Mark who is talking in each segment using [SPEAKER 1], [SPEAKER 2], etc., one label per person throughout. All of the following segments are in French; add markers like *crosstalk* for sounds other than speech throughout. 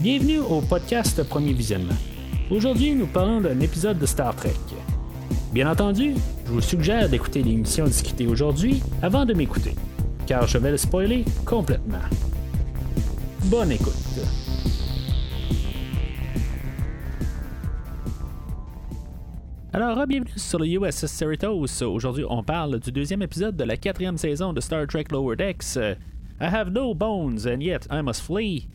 [SPEAKER 1] Bienvenue au podcast Premier Visionnement. Aujourd'hui, nous parlons d'un épisode de Star Trek. Bien entendu, je vous suggère d'écouter l'émission discutée aujourd'hui avant de m'écouter, car je vais le spoiler complètement. Bonne écoute. Alors, bienvenue sur le USS Cerritos. Aujourd'hui, on parle du deuxième épisode de la quatrième saison de Star Trek Lower Decks. I have no bones and yet I must flee.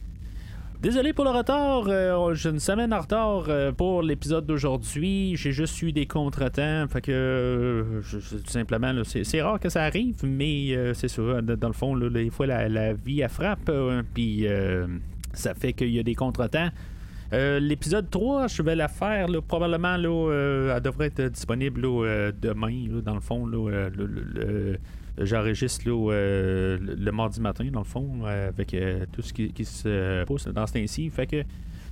[SPEAKER 1] Désolé pour le retard, euh, j'ai une semaine en retard euh, pour l'épisode d'aujourd'hui. J'ai juste eu des contretemps, fait que euh, tout simplement, c'est, rare que ça arrive, mais c'est sûr, dans le fond, des fois la, vie elle frappe, puis ça fait qu'il y a des contretemps. l'épisode 3, je vais la faire probablement là, elle devrait être disponible demain, dans le fond. J'enregistre euh, le, mardi matin, dans le fond, euh, avec euh, tout ce qui, se passe dans ce temps-ci. Fait que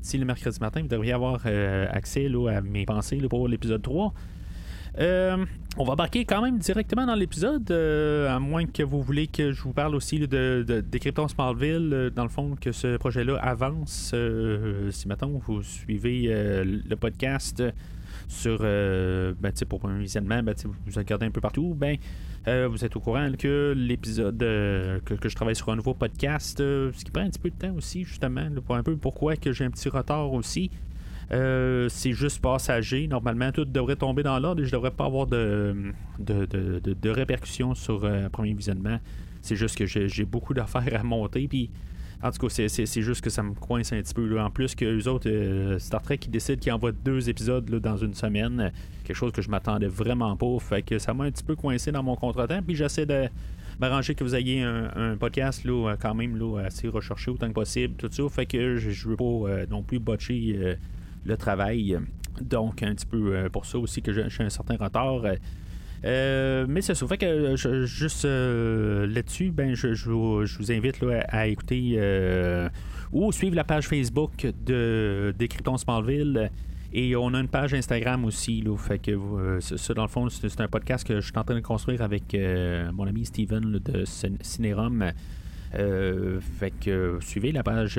[SPEAKER 1] si le mercredi matin, vous devriez avoir accès à mes pensées pour l'épisode 3. On va embarquer quand même directement dans l'épisode, à moins que vous voulez que je vous parle aussi de, Smallville, dans le fond, que ce projet-là avance. si maintenant vous suivez le podcast sur, ben, pour un visionnement, ben, vous regardez un peu partout, ben, euh, vous êtes au courant que l'épisode euh, que, je travaille sur un nouveau podcast, euh, ce qui prend un petit peu de temps aussi, justement, pour un peu pourquoi que j'ai un petit retard aussi. C'est juste passager. Normalement, tout devrait tomber dans l'ordre et je devrais pas avoir de, de, répercussions sur un premier visionnement. C'est juste que j'ai beaucoup d'affaires à monter. Puis en tout cas, c'est juste que ça me coince un petit peu. En plus que les autres, euh, Star Trek qui décident qu'ils envoient deux épisodes dans une semaine, quelque chose que je m'attendais vraiment pas. Fait que ça m'a un petit peu coincé dans mon contretemps. Puis j'essaie de m'arranger que vous ayez un, podcast là, quand même là, assez recherché autant que possible. Tout ça. Fait que je, veux pas euh, non plus botcher euh, le travail. Donc, un petit peu pour ça aussi que j'ai un certain retard. Euh, mais c'est. Fait que juste euh, là-dessus, ben, je, vous invite à, écouter euh, ou suivre la page Facebook de Décryptons Smallville. Et on a une page Instagram aussi. Là, fait que ça, dans le fond, c'est un podcast que je suis en train de construire avec mon ami Steven de Cinérum. fait que suivez la page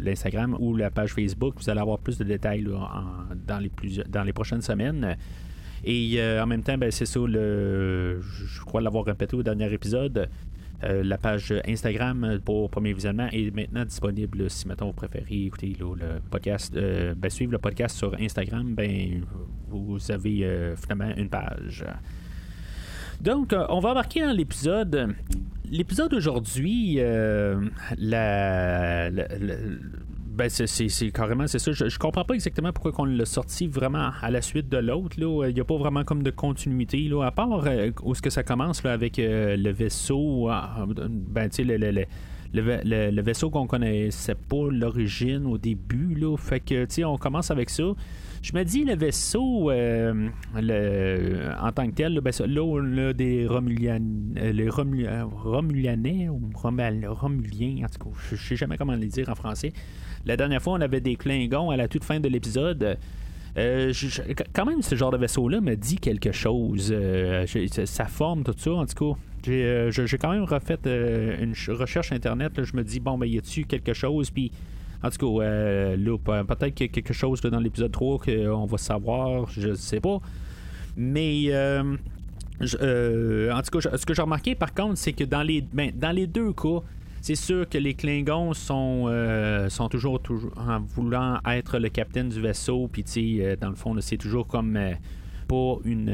[SPEAKER 1] l'Instagram ou la page Facebook, vous allez avoir plus de détails dans, les prochaines semaines. Et euh, en même temps, ben, c'est ça, le, je crois l'avoir répété au dernier épisode. Euh, la page Instagram pour premier visionnement est maintenant disponible si maintenant vous préférez écouter le podcast, euh, ben, suivre le podcast sur Instagram, ben vous avez finalement une page. Donc, on va embarquer dans l'épisode. L'épisode d'aujourd'hui, la, ben, c'est carrément, c'est ça. Je, comprends pas exactement pourquoi on l'a sorti vraiment à la suite de l'autre. Il n'y a pas vraiment comme de continuité. Là, à part euh, où ce que ça commence là, avec euh, le vaisseau. Ah, ben, tu sais, le, le, vaisseau qu'on connaissait pas l'origine au début. Là, fait que, tu on commence avec ça. Je me dis, le vaisseau, euh, le, en tant que tel, ben, là, on a des Romulian, les Romulianais ou Romuliens, en tout cas, je sais jamais comment les dire en français. La dernière fois, on avait des Klingons à la toute fin de l'épisode. Euh, quand même, ce genre de vaisseau-là me dit quelque chose. Euh, sa forme, tout ça, en tout cas. J'ai euh, quand même refait une recherche internet. je me dis, bon, ben, y a-tu quelque chose? Puis, en tout cas, peut-être qu'il y a quelque chose dans l'épisode 3 qu'on va savoir, je ne sais pas. Mais. en tout cas, ce que j'ai remarqué par contre, c'est que dans les, ben, dans les deux cas, c'est sûr que les Klingons sont, euh, sont toujours, en voulant être le capitaine du vaisseau, puis euh, dans le fond, c'est toujours comme euh, pas une,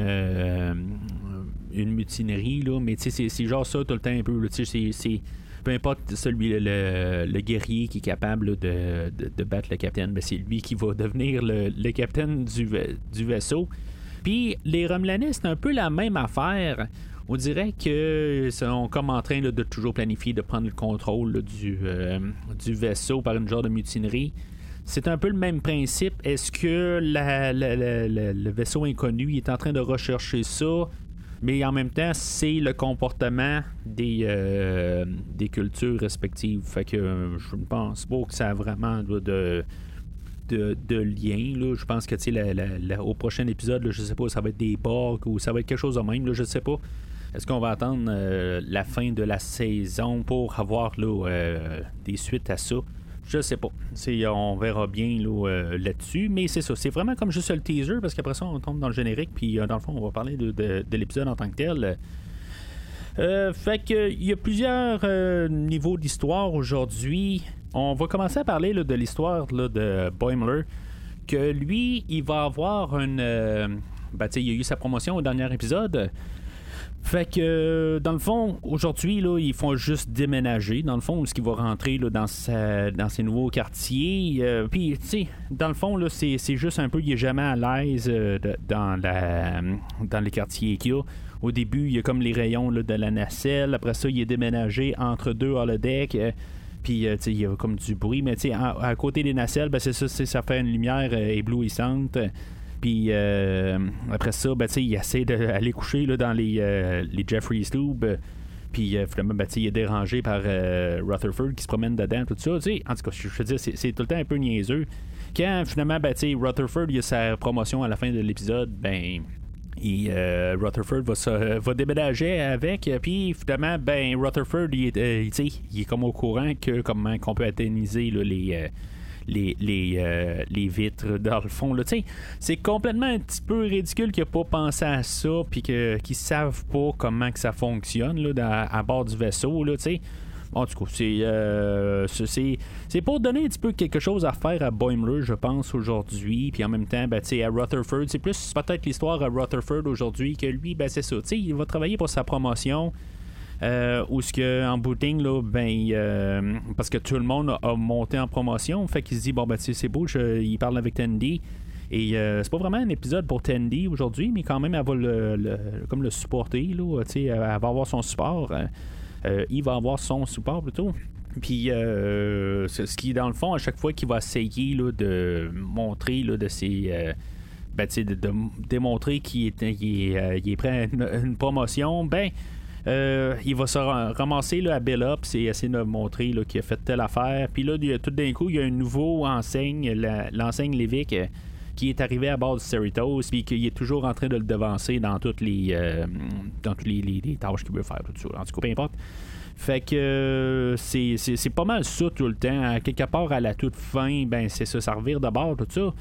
[SPEAKER 1] une mutinerie, là, mais c'est genre ça tout le temps un peu. C'est peu importe celui le, guerrier qui est capable de, de, battre le capitaine, ben, c'est lui qui va devenir le, le capitaine du, du vaisseau. Puis les Romulanais, c'est un peu la même affaire on dirait que sont comme en train de toujours planifier de prendre le contrôle du, euh, du vaisseau par une genre de mutinerie. C'est un peu le même principe. Est-ce que le vaisseau inconnu est en train de rechercher ça? Mais en même temps, c'est le comportement des, euh, des cultures respectives. Fait que euh, je ne pense pas que ça a vraiment de, de, lien. Je pense que au prochain épisode, je sais pas, ça va être des Borg ou ça va être quelque chose de même. je sais pas. Est-ce qu'on va attendre la fin de la saison pour avoir des suites à ça? Je sais pas. on verra bien là-dessus. mais c'est ça. C'est vraiment comme juste le teaser parce qu'après ça, on tombe dans le générique. Puis dans le fond, on va parler de, l'épisode en tant que tel. fait que il y a plusieurs niveaux d'histoire aujourd'hui. On va commencer à parler de l'histoire de Boimler que lui, il va avoir une. Euh, ben, il a eu sa promotion au dernier épisode. Fait que, dans le fond, aujourd'hui, là, ils font juste déménager. Dans le fond, ce qui va rentrer là, dans, sa, dans nouveaux quartiers. Euh, puis, tu sais, dans le fond, là, c'est, juste un peu, il est jamais à l'aise euh, dans, la, dans les quartiers qu'il y a. Au début, il y a comme les rayons de la nacelle. Après ça, il est déménagé entre deux holodeck. Puis, euh, il y a comme du bruit, mais à, à côté des nacelles, ben, c'est ça, ça fait une lumière euh, éblouissante. Puis euh, après ça, ben, il essaie d'aller coucher là, dans les, les Jeffrey's Tube. Puis finalement, ben, il est dérangé par Rutherford qui se promène dedans, tout ça. En tout cas, je veux dire, c'est tout le temps un peu niaiseux. Quand finalement, ben, Rutherford il a sa promotion à la fin de l'épisode, ben et euh, Rutherford va, va, déménager avec. Puis finalement, ben Rutherford, il est, euh, il est comme au courant que comment qu'on peut atténiser les. Euh, les, les, les, vitres dans le fond. C'est complètement un petit peu ridicule qu'il n'ait pas pensé à ça puis qu'ils ne savent pas comment ça fonctionne à bord du vaisseau. Là, en tout cas, euh, c'est, c'est, pour donner un petit peu quelque chose à faire à Boimler, je pense, aujourd'hui. Puis en même temps, ben, à Rutherford, c'est plus peut-être l'histoire à Rutherford aujourd'hui que lui, ben, c'est ça. il va travailler pour sa promotion. Euh, ou ce que en booting là ben euh, parce que tout le monde a monté en promotion fait qu'il se dit bon ben c'est beau il parle avec Tandy et c'est pas vraiment un épisode pour Tandy aujourd'hui mais quand même elle va le, comme le supporter là elle va avoir son support hein. Euh, il va avoir son support plutôt. Puis, euh, ce qui, dans le fond, à chaque fois qu'il va essayer de montrer là, de ses. Euh, ben, de, démontrer qu'il est, il est, prêt à une, promotion, ben. Il va se ramasser là, à Bellops et essayer de montrer qu'il a fait telle affaire. Puis là, tout d'un coup, il y a un nouveau enseigne, l'enseigne Lévique, qui est arrivé à bord du Cerritos, puis qu'il est toujours en train de le devancer dans toutes les, euh, dans toutes les, tâches qu'il veut faire. Tout ça. En tout cas, peu importe. Fait que euh, c'est, c'est, pas mal ça tout le temps. quelque part, à la toute fin, ben c'est ça, ça revire de bord, tout ça.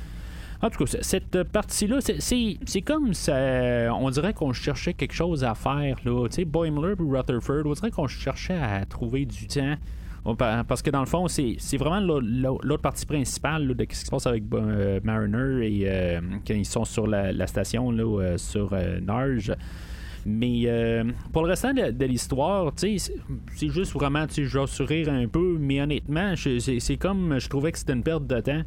[SPEAKER 1] En tout cas, cette partie-là, c'est, comme ça. On dirait qu'on cherchait quelque chose à faire. Tu sais, Boimler et Rutherford, on dirait qu'on cherchait à trouver du temps parce que dans le fond, c'est vraiment l'autre partie principale de ce qui se passe avec euh, Mariner et euh, quand ils sont sur la, station là, euh, sur Narge. Mais pour le restant de, l'histoire, c'est juste vraiment, je vais sourire un peu, mais honnêtement, c'est comme je trouvais que c'était une perte de temps.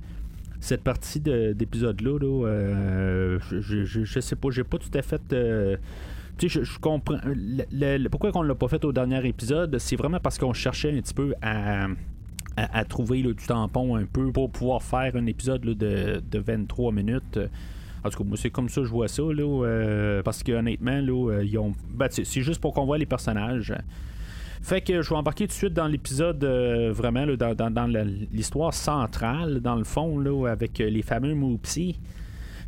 [SPEAKER 1] Cette partie d'épisode-là, là, je, je, sais pas, j'ai pas tout à fait tu sais, je, comprends. pourquoi on l'a pas fait au dernier épisode, c'est vraiment parce qu'on cherchait un petit peu à. Trouver du tampon un peu pour pouvoir faire un épisode de, de 23 minutes. En tout cas, moi, c'est comme ça que je vois ça, là, euh, parce que honnêtement, là, euh, ils ont. Ben, c'est juste pour qu'on voit les personnages. Fait que je vais embarquer tout de suite dans l'épisode euh, vraiment dans, l'histoire centrale, dans le fond, là, avec les fameux Moopsy.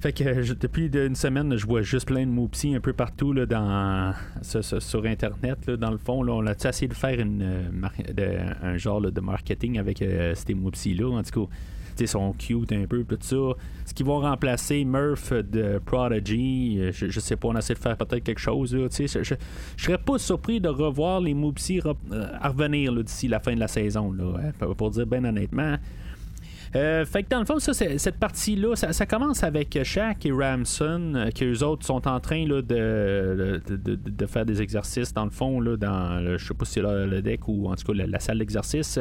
[SPEAKER 1] Fait que depuis une semaine, je vois juste plein de Moopsy un peu partout là, dans, sur, Internet. dans le fond, là, on a essayé de faire euh, un genre de marketing avec euh, ces Moopsy-là. En tout cas, sont cute un peu, tout ça. Ce qui va remplacer Murph de Prodigy, euh, je, sais pas, on essaie de faire peut-être quelque chose. Là, je, je, serais pas surpris de revoir les Moopsy revenir d'ici la fin de la saison, là, hein, pour dire bien honnêtement. Euh, fait que dans le fond, ça, cette partie-là, ça, commence avec Shaq et Ramson, euh, qui eux autres sont en train là, de, de, faire des exercices, dans le fond, là, dans, le, je sais pas si c'est le deck ou en tout cas la, salle d'exercice.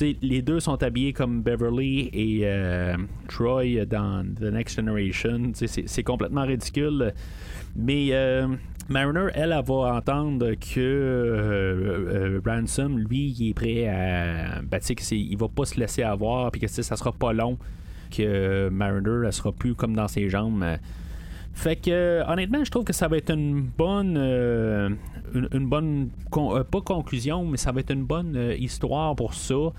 [SPEAKER 1] Les deux sont habillés comme Beverly et euh, Troy dans The Next Generation. C'est complètement ridicule. Mais Mariner, elle, elle, va entendre que euh, euh, Ransom, lui, il est prêt à. Ben, il va pas se laisser avoir, puis que ça sera pas long que Mariner, elle sera plus comme dans ses jambes. Fait que, honnêtement, je trouve que ça va être une bonne. Euh, une, bonne. pas conclusion, mais ça va être une bonne histoire pour ça.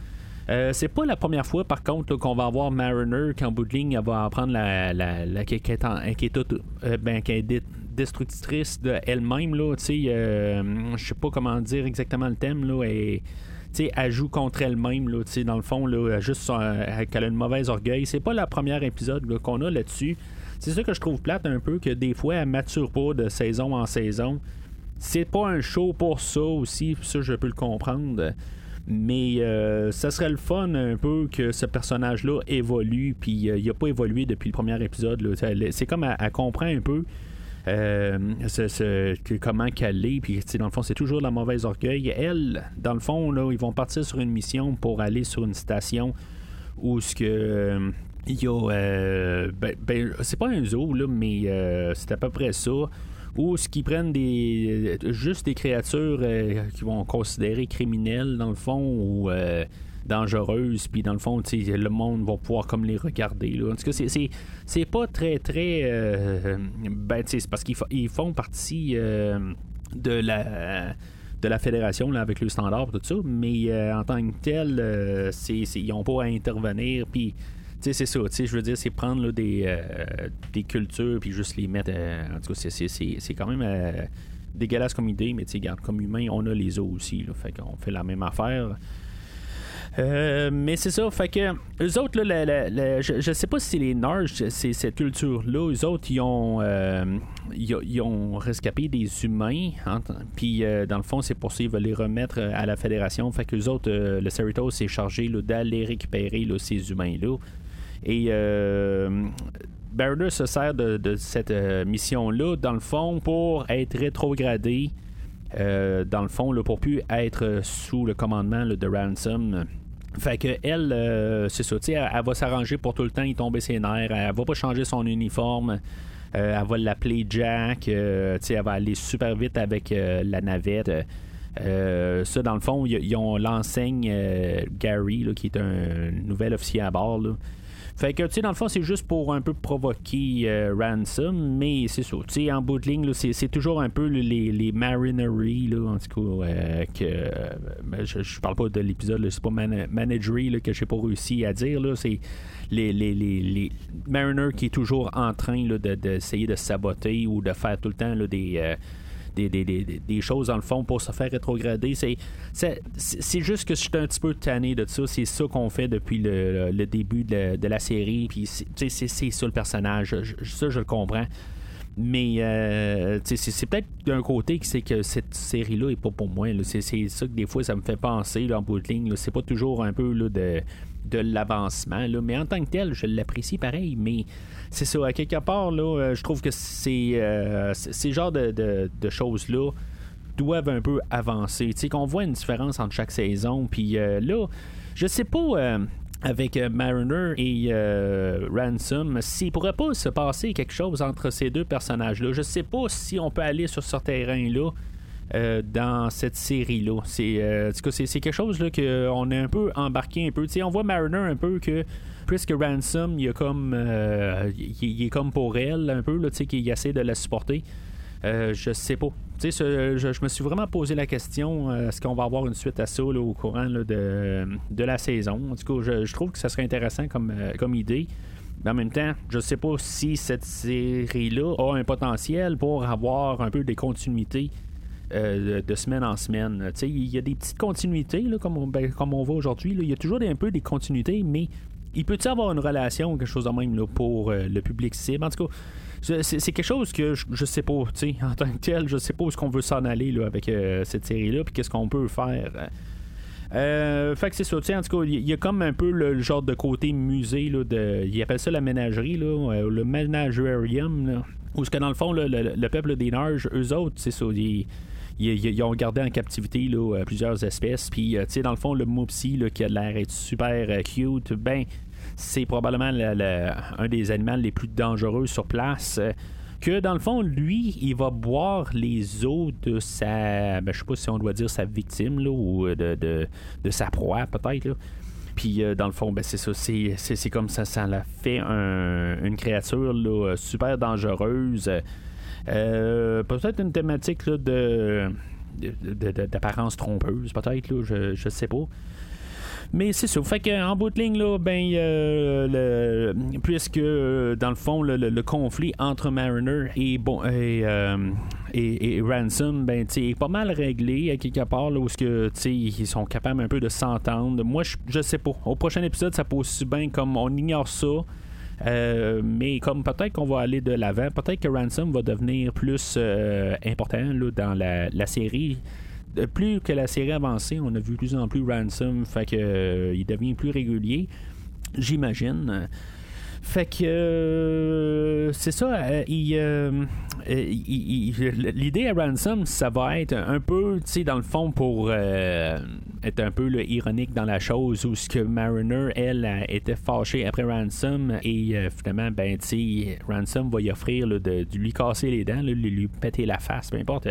[SPEAKER 1] c'est pas la première fois, par contre, qu'on va avoir Mariner qu'en bout de ligne, elle va apprendre la, la, la, qui est, ben, destructrice de elle-même. Là, euh, je sais pas comment dire exactement le thème. Là, et, elle joue contre elle-même, là, dans le fond, là, juste qu'elle a une mauvaise orgueil. C'est pas la première épisode qu'on a là-dessus. C'est ça que je trouve plate un peu, que des fois, elle mature pas de saison en saison. C'est pas un show pour ça aussi, ça je peux le comprendre. Mais euh, ça serait le fun un peu que ce personnage-là évolue, puis euh, il n'a pas évolué depuis le premier épisode. C'est comme elle, comprend un peu euh, comment qu'elle est, puis dans le fond, c'est toujours la mauvaise orgueil. Elle, dans le fond, ils vont partir sur une mission pour aller sur une station où ce que. Il y a. Ben, ben, c'est pas un zoo, là, mais c'est à peu près ça ou ce qui prennent des juste des créatures euh, qui vont considérer criminelles dans le fond ou euh, dangereuses puis dans le fond le monde va pouvoir comme les regarder en tout cas c'est, c'est, pas très très euh, ben c'est parce qu'ils font partie de la de la fédération là, avec le standard tout ça mais en tant que tel ils n'ont pas à intervenir puis c'est ça, je veux dire, c'est prendre des, euh, des cultures puis juste les mettre. Euh, en tout cas, c'est quand même euh, dégueulasse comme idée, mais sais, comme humain, on a les os aussi. Là, fait qu'on fait la même affaire. mais c'est ça, fait que eux autres, là, je, je, sais pas si c'est les Narges, c'est cette culture-là, eux autres, ils ont, ils, ont rescapé des humains, hein, puis dans le fond, c'est pour ça qu'ils veulent les remettre à la Fédération. Fait que eux autres, le Cerritos s'est chargé d'aller récupérer ces humains-là. Et euh, se sert de, cette euh, mission-là, dans le fond, pour être rétrogradé, euh, dans le fond, là, pour plus être sous le commandement de Ransom. Fait que elle, euh, c'est ça, elle, elle va s'arranger pour tout le temps y tomber ses nerfs. Elle va pas changer son uniforme. elle va l'appeler Jack. elle va aller super vite avec la navette. ça, dans le fond, ils ont l'enseigne Gary, qui est un nouvel officier à bord. Là. Fait que, tu sais, dans le fond, c'est juste pour un peu provoquer euh, Ransom, mais c'est ça. Tu sais, en bout de ligne, c'est toujours un peu les, les marineries, là, en tout cas, euh, que. Ben, je, je, parle pas de l'épisode, c'est pas man managery là, que j'ai pas réussi à dire, là. C'est les, les, les, mariners qui est toujours en train d'essayer de, de, saboter ou de faire tout le temps des. Des, choses dans le fond pour se faire rétrograder. C'est, c'est, juste que je suis un petit peu tanné de ça. C'est ça qu'on fait depuis le, début de, de, la série. Puis c'est, c'est ça le personnage. ça, je le comprends. Mais euh, c'est peut-être d'un côté que c'est que cette série-là est pas pour moi. C'est ça que des fois ça me fait penser là, en bout. C'est pas toujours un peu là, de, de l'avancement. Mais en tant que tel, je l'apprécie pareil. Mais c'est ça, à quelque part, là, euh, je trouve que c'est euh, ces genres de, choses-là doivent un peu avancer. Tu sais, qu'on voit une différence entre chaque saison. Puis euh, là, je sais pas avec Mariner et Ransom, s'il pourrait pas se passer quelque chose entre ces deux personnages-là. Je sais pas si on peut aller sur ce terrain-là. Dans cette série-là. C'est, c'est, quelque chose là, qu'on est un peu embarqué un peu. On voit Mariner un peu que puisque Ransom, il, comme, euh, il, est comme pour elle un peu, là, qu'il essaie de la supporter. Euh, je sais pas. Je, je, me suis vraiment posé la question euh, est-ce qu'on va avoir une suite à ça au courant de, de, la saison? Cas, je, trouve que ça serait intéressant comme, comme idée. Mais en même temps, je sais pas si cette série-là a un potentiel pour avoir un peu des continuités de, semaine en semaine. Il y a des petites continuités, là, comme, on, ben, comme on voit aujourd'hui. Il y a toujours un peu des continuités, mais il peut-il avoir une relation ou quelque chose de même pour euh, le public cible? En tout cas, c'est quelque chose que je, je sais pas, tu sais, *laughs* en tant que tel, je sais pas où est-ce qu'on veut s'en aller là, avec euh, cette série-là, puis qu'est-ce qu'on peut faire. Euh, fait que c'est ça, en tout cas, il y a comme un peu le, genre de côté musée, là, de, ils appellent ça la ménagerie, là, le menagerium, là, où ce que dans le fond, le, peuple des Narges, eux autres, c'est ça, ils, ont gardé en captivité là, plusieurs espèces. Puis, tu sais, dans le fond, le Moopsy, là, qui a l'air super cute, ben, c'est probablement un des animaux les plus dangereux sur place. Euh, que dans le fond, lui, il va boire les os de sa. Ben, je sais pas si on doit dire sa victime, ou de, sa proie, peut-être. Puis euh, dans le fond, ben, c'est ça, c'est, comme ça, ça l'a fait une créature super dangereuse. Euh, peut-être une thématique de, d'apparence trompeuse, peut-être, je, je sais pas. Mais c'est ça. Fait qu'en bout de ligne, là, ben, le, puisque dans le fond, le, conflit entre Mariner et, bon, et, et, Ransom, ben, est pas mal réglé à quelque part, là, où que, ils sont capables un peu de s'entendre. Moi, je, je sais pas. Au prochain épisode, ça peut aussi bien comme on ignore ça. Euh, mais comme peut-être qu'on va aller de l'avant, peut-être que Ransom va devenir plus euh, important là, dans la, série. Plus que la série avancée, on a vu de plus en plus Ransom, fait que euh, il devient plus régulier, j'imagine. Fait que euh, c'est ça. Euh, euh, l'idée à Ransom, ça va être un peu, tu sais, dans le fond, pour être un peu ironique dans la chose où ce que Mariner, elle, était fâchée après Ransom et finalement, ben, tu sais, Ransom va y offrir de, lui casser les dents, de lui péter la face, peu importe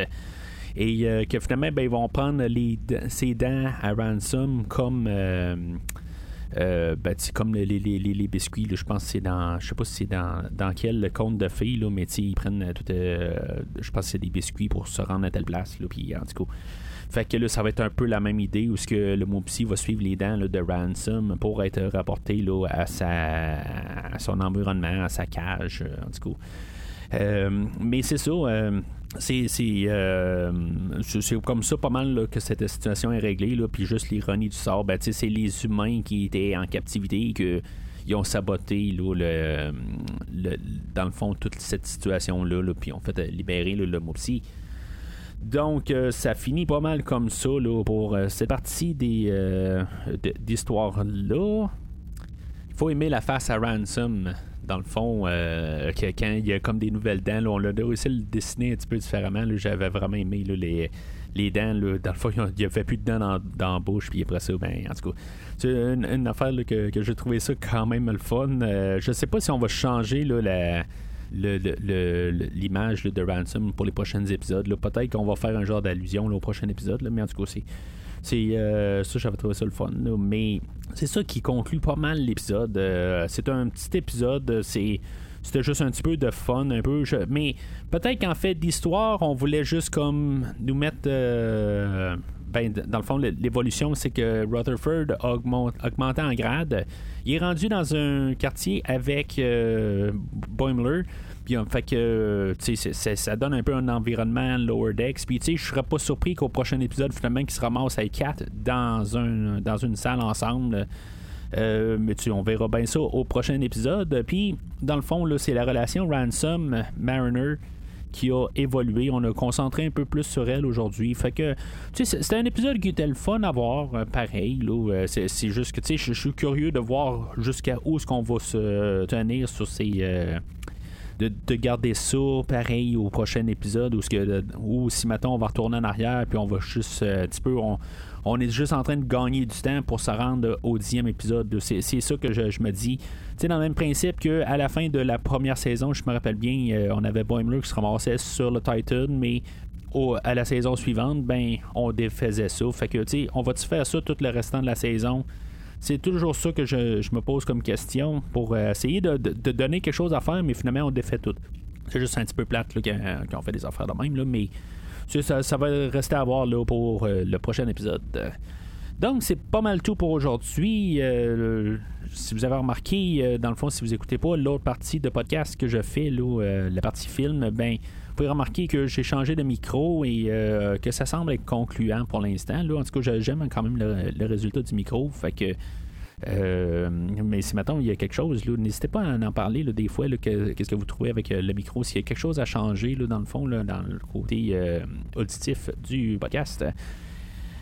[SPEAKER 1] et que finalement ben, ils vont prendre les, ses dents à ransom comme ben, comme les, les, les, biscuits, je pense que c'est dans. Je sais pas si c'est dans, dans quel conte de filles, là, mais ils prennent tout. Euh, je pense c'est des biscuits pour se rendre à telle place. Là, puis, en tout cas. Fait que là, ça va être un peu la même idée où ce que le Mopsy va suivre les dents de Ransom pour être rapporté là, à, sa, son environnement, à sa cage, en tout cas. Euh, mais c'est ça. Euh, c'est comme ça pas mal que cette situation est réglée. Là, puis juste l'ironie du sort, ben, c'est les humains qui étaient en captivité et qui ont saboté le, dans le fond toute cette situation-là, là, puis ont fait libérer le Mopsy. Donc, euh, ça finit pas mal comme ça là, pour euh, cette partie des, d'histoire-là. Il faut aimer la face à Ransom dans le fond, euh, quand il y a comme des nouvelles dents, on a réussi à le dessiner un petit peu différemment. J'avais vraiment aimé les, les dents. dans le fond, il n'y avait plus de dents dans, dans, la bouche. Puis après ça, ben, en tout cas, c'est une, affaire que, que j'ai trouvé ça quand même le fun. Euh, je sais pas si on va changer la l'image de Ransom pour les prochains épisodes. Peut-être qu'on va faire un genre d'allusion au prochain épisode, mais en tout cas, c'est euh, ça, j'avais trouvé ça le fun. mais c'est ça qui conclut pas mal l'épisode. Euh, c'est un petit épisode. C'est c'était juste un petit peu de fun, un peu. mais peut-être qu'en fait d'histoire, on voulait juste comme nous mettre. Euh, ben, dans le fond, l'évolution, c'est que Rutherford a augmenté en grade. Il est rendu dans un quartier avec Boimler. Puis, fait que, tu sais, ça donne un peu un environnement lower decks. Puis, tu sais, je serais pas surpris qu'au prochain épisode, finalement, qu'ils se ramassent avec quatre dans, un, dans une salle ensemble. Euh, mais tu, on verra bien ça au prochain épisode. Puis, dans le fond, c'est la relation Ransom-Mariner qui a évolué. On a concentré un peu plus sur elle aujourd'hui. Fait que, tu sais, c'était un épisode qui était le fun à voir, euh, pareil. Là, euh, c'est, juste que, tu sais, je suis curieux de voir jusqu'à où est-ce qu'on va se tenir sur ces de, garder ça pareil au prochain épisode ou, que, si maintenant on va retourner en arrière puis on va juste euh, un petit peu on, est juste en train de gagner du temps pour se rendre au dixième épisode. C'est, ça que je, me dis. Dans le même principe qu'à la fin de la première saison, je me rappelle bien, euh, on avait Boimler qui se ramassait sur le Titan, mais à la saison suivante, ben, on défaisait ça. Fait que, tu sais, on va-tu faire ça tout le restant de la saison? C'est toujours ça que je, me pose comme question pour euh, essayer de, donner quelque chose à faire, mais finalement, on défait tout. C'est juste un petit peu plate quand, on fait des affaires de même, là, mais ça, va rester à voir pour euh, le prochain épisode. Donc, c'est pas mal tout pour aujourd'hui. Euh, si vous avez remarqué, dans le fond, si vous écoutez pas l'autre partie de podcast que je fais, là, la partie film, ben, vous pouvez remarquer que j'ai changé de micro et que ça semble être concluant pour l'instant. En tout cas, j'aime quand même le, résultat du micro. Euh, mais si maintenant il y a quelque chose, n'hésitez pas à en parler des fois. Qu'est-ce que vous trouvez avec euh, le micro? S'il y a quelque chose à changer dans le fond, dans le côté euh, auditif du podcast.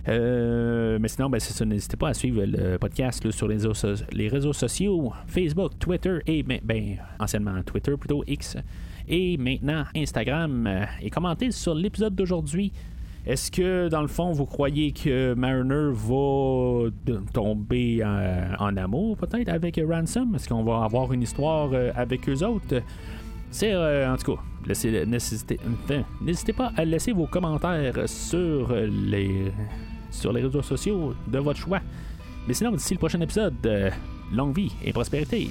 [SPEAKER 1] mais sinon, ben. N'hésitez pas à suivre le podcast sur les réseaux, les réseaux, sociaux Facebook, Twitter et ben, ben, anciennement Twitter plutôt X et maintenant Instagram et commentez sur l'épisode d'aujourd'hui. Est-ce que, dans le fond, vous croyez que Mariner va tomber en, amour, peut-être, avec Ransom? Est-ce qu'on va avoir une histoire euh, avec eux autres? C'est, euh, en tout cas, n'hésitez pas à laisser vos commentaires sur les, sur les réseaux sociaux de votre choix. Mais sinon, d'ici le prochain épisode, euh, longue vie et prospérité.